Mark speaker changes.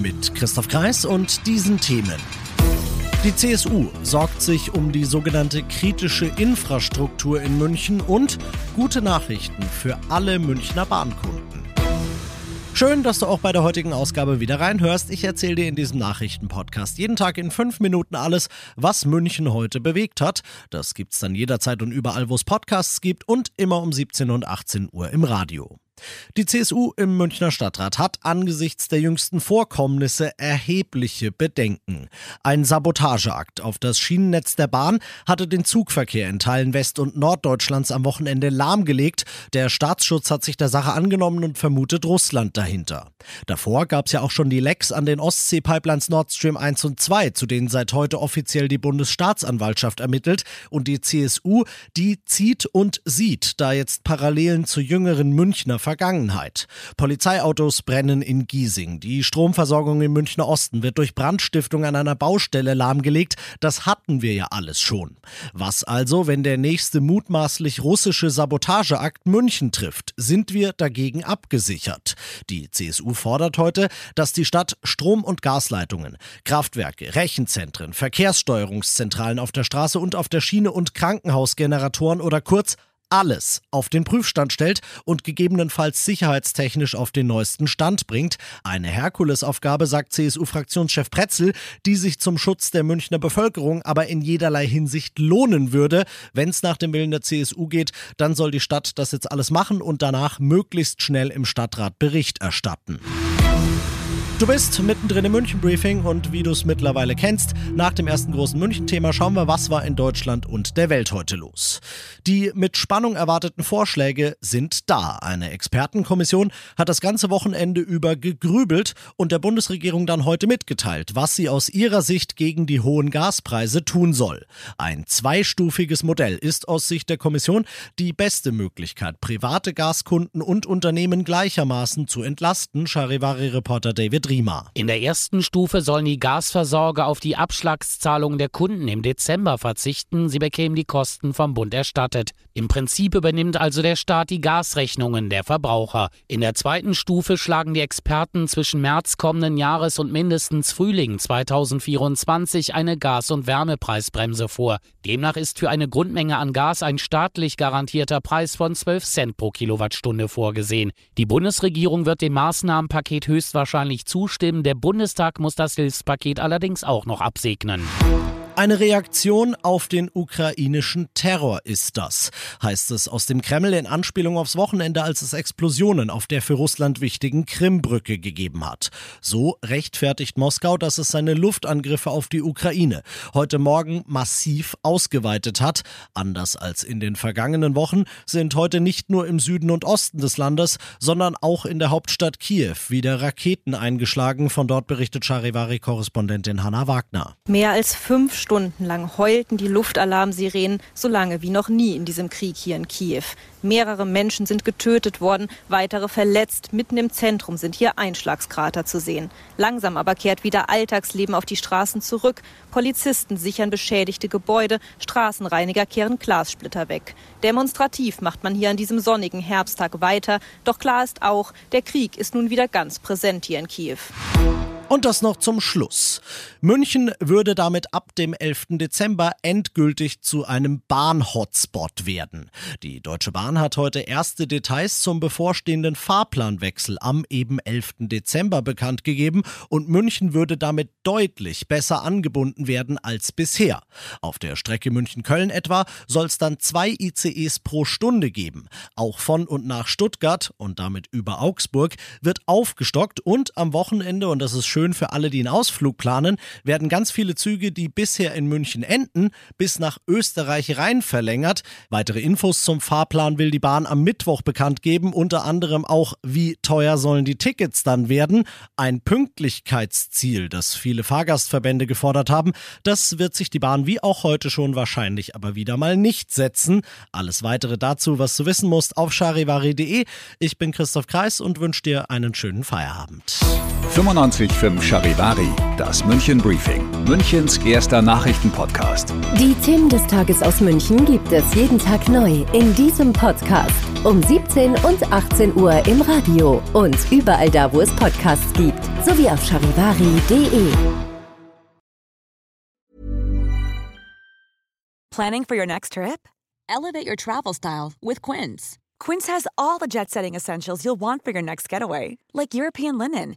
Speaker 1: Mit Christoph Kreis und diesen Themen. Die CSU sorgt sich um die sogenannte kritische Infrastruktur in München und gute Nachrichten für alle Münchner Bahnkunden. Schön, dass du auch bei der heutigen Ausgabe wieder reinhörst. Ich erzähle dir in diesem Nachrichtenpodcast jeden Tag in fünf Minuten alles, was München heute bewegt hat. Das gibt's dann jederzeit und überall, wo es Podcasts gibt und immer um 17 und 18 Uhr im Radio. Die CSU im Münchner Stadtrat hat angesichts der jüngsten Vorkommnisse erhebliche Bedenken. Ein Sabotageakt auf das Schienennetz der Bahn hatte den Zugverkehr in Teilen West- und Norddeutschlands am Wochenende lahmgelegt. Der Staatsschutz hat sich der Sache angenommen und vermutet Russland dahinter. Davor gab es ja auch schon die Lecks an den Ostsee-Pipelines Nord Stream 1 und 2, zu denen seit heute offiziell die Bundesstaatsanwaltschaft ermittelt. Und die CSU, die zieht und sieht da jetzt Parallelen zu jüngeren Münchner Vergangenheit. Polizeiautos brennen in Giesing. Die Stromversorgung im Münchner Osten wird durch Brandstiftung an einer Baustelle lahmgelegt. Das hatten wir ja alles schon. Was also, wenn der nächste mutmaßlich russische Sabotageakt München trifft? Sind wir dagegen abgesichert? Die CSU fordert heute, dass die Stadt Strom- und Gasleitungen, Kraftwerke, Rechenzentren, Verkehrssteuerungszentralen auf der Straße und auf der Schiene und Krankenhausgeneratoren oder kurz alles auf den Prüfstand stellt und gegebenenfalls sicherheitstechnisch auf den neuesten Stand bringt. Eine Herkulesaufgabe, sagt CSU-Fraktionschef Pretzel, die sich zum Schutz der Münchner Bevölkerung aber in jederlei Hinsicht lohnen würde. Wenn es nach dem Willen der CSU geht, dann soll die Stadt das jetzt alles machen und danach möglichst schnell im Stadtrat Bericht erstatten. Du bist mittendrin im München-Briefing und wie du es mittlerweile kennst, nach dem ersten großen München-Thema schauen wir, was war in Deutschland und der Welt heute los. Die mit Spannung erwarteten Vorschläge sind da. Eine Expertenkommission hat das ganze Wochenende über gegrübelt und der Bundesregierung dann heute mitgeteilt, was sie aus ihrer Sicht gegen die hohen Gaspreise tun soll. Ein zweistufiges Modell ist aus Sicht der Kommission die beste Möglichkeit, private Gaskunden und Unternehmen gleichermaßen zu entlasten, Charivari-Reporter David Riemer.
Speaker 2: In der ersten Stufe sollen die Gasversorger auf die Abschlagszahlungen der Kunden im Dezember verzichten. Sie bekämen die Kosten vom Bund erstattet. Im Prinzip übernimmt also der Staat die Gasrechnungen der Verbraucher. In der zweiten Stufe schlagen die Experten zwischen März kommenden Jahres und mindestens Frühling 2024 eine Gas- und Wärmepreisbremse vor. Demnach ist für eine Grundmenge an Gas ein staatlich garantierter Preis von 12 Cent pro Kilowattstunde vorgesehen. Die Bundesregierung wird dem Maßnahmenpaket höchstwahrscheinlich zustimmen zustimmen. Der Bundestag muss das Hilfspaket allerdings auch noch absegnen.
Speaker 1: Eine Reaktion auf den ukrainischen Terror ist das, heißt es aus dem Kreml in Anspielung aufs Wochenende, als es Explosionen auf der für Russland wichtigen Krimbrücke gegeben hat. So rechtfertigt Moskau, dass es seine Luftangriffe auf die Ukraine heute Morgen massiv ausgeweitet hat. Anders als in den vergangenen Wochen sind heute nicht nur im Süden und Osten des Landes, sondern auch in der Hauptstadt Kiew wieder Raketen eingeschlagen. Von dort berichtet Charivari-Korrespondentin Hanna Wagner.
Speaker 3: Mehr als fünf Stunden lang heulten die Luftalarmsirenen so lange wie noch nie in diesem Krieg hier in Kiew. Mehrere Menschen sind getötet worden, weitere verletzt. Mitten im Zentrum sind hier Einschlagskrater zu sehen. Langsam aber kehrt wieder Alltagsleben auf die Straßen zurück. Polizisten sichern beschädigte Gebäude, Straßenreiniger kehren Glassplitter weg. Demonstrativ macht man hier an diesem sonnigen Herbsttag weiter. Doch klar ist auch, der Krieg ist nun wieder ganz präsent hier in Kiew.
Speaker 1: Und das noch zum Schluss. München würde damit ab dem 11. Dezember endgültig zu einem Bahn-Hotspot werden. Die Deutsche Bahn hat heute erste Details zum bevorstehenden Fahrplanwechsel am eben 11. Dezember bekannt gegeben und München würde damit deutlich besser angebunden werden als bisher. Auf der Strecke München-Köln etwa soll es dann zwei ICEs pro Stunde geben. Auch von und nach Stuttgart und damit über Augsburg wird aufgestockt und am Wochenende, und das ist schön, schön für alle, die einen Ausflug planen, werden ganz viele Züge, die bisher in München enden, bis nach Österreich rein verlängert. Weitere Infos zum Fahrplan will die Bahn am Mittwoch bekannt geben, unter anderem auch, wie teuer sollen die Tickets dann werden. Ein Pünktlichkeitsziel, das viele Fahrgastverbände gefordert haben, das wird sich die Bahn wie auch heute schon wahrscheinlich aber wieder mal nicht setzen. Alles weitere dazu, was du wissen musst, auf charivari.de. Ich bin Christoph Kreis und wünsche dir einen schönen Feierabend.
Speaker 4: 95.5 Charivari, das München Briefing, Münchens erster Nachrichtenpodcast.
Speaker 5: Die Themen des Tages aus München gibt es jeden Tag neu in diesem Podcast. Um 17 und 18 Uhr im Radio und überall da, wo es Podcasts gibt, sowie auf charivari.de.
Speaker 6: Planning for your next trip? Elevate your travel style with Quince. Quince has all the jet setting essentials you'll want for your next getaway, like European linen,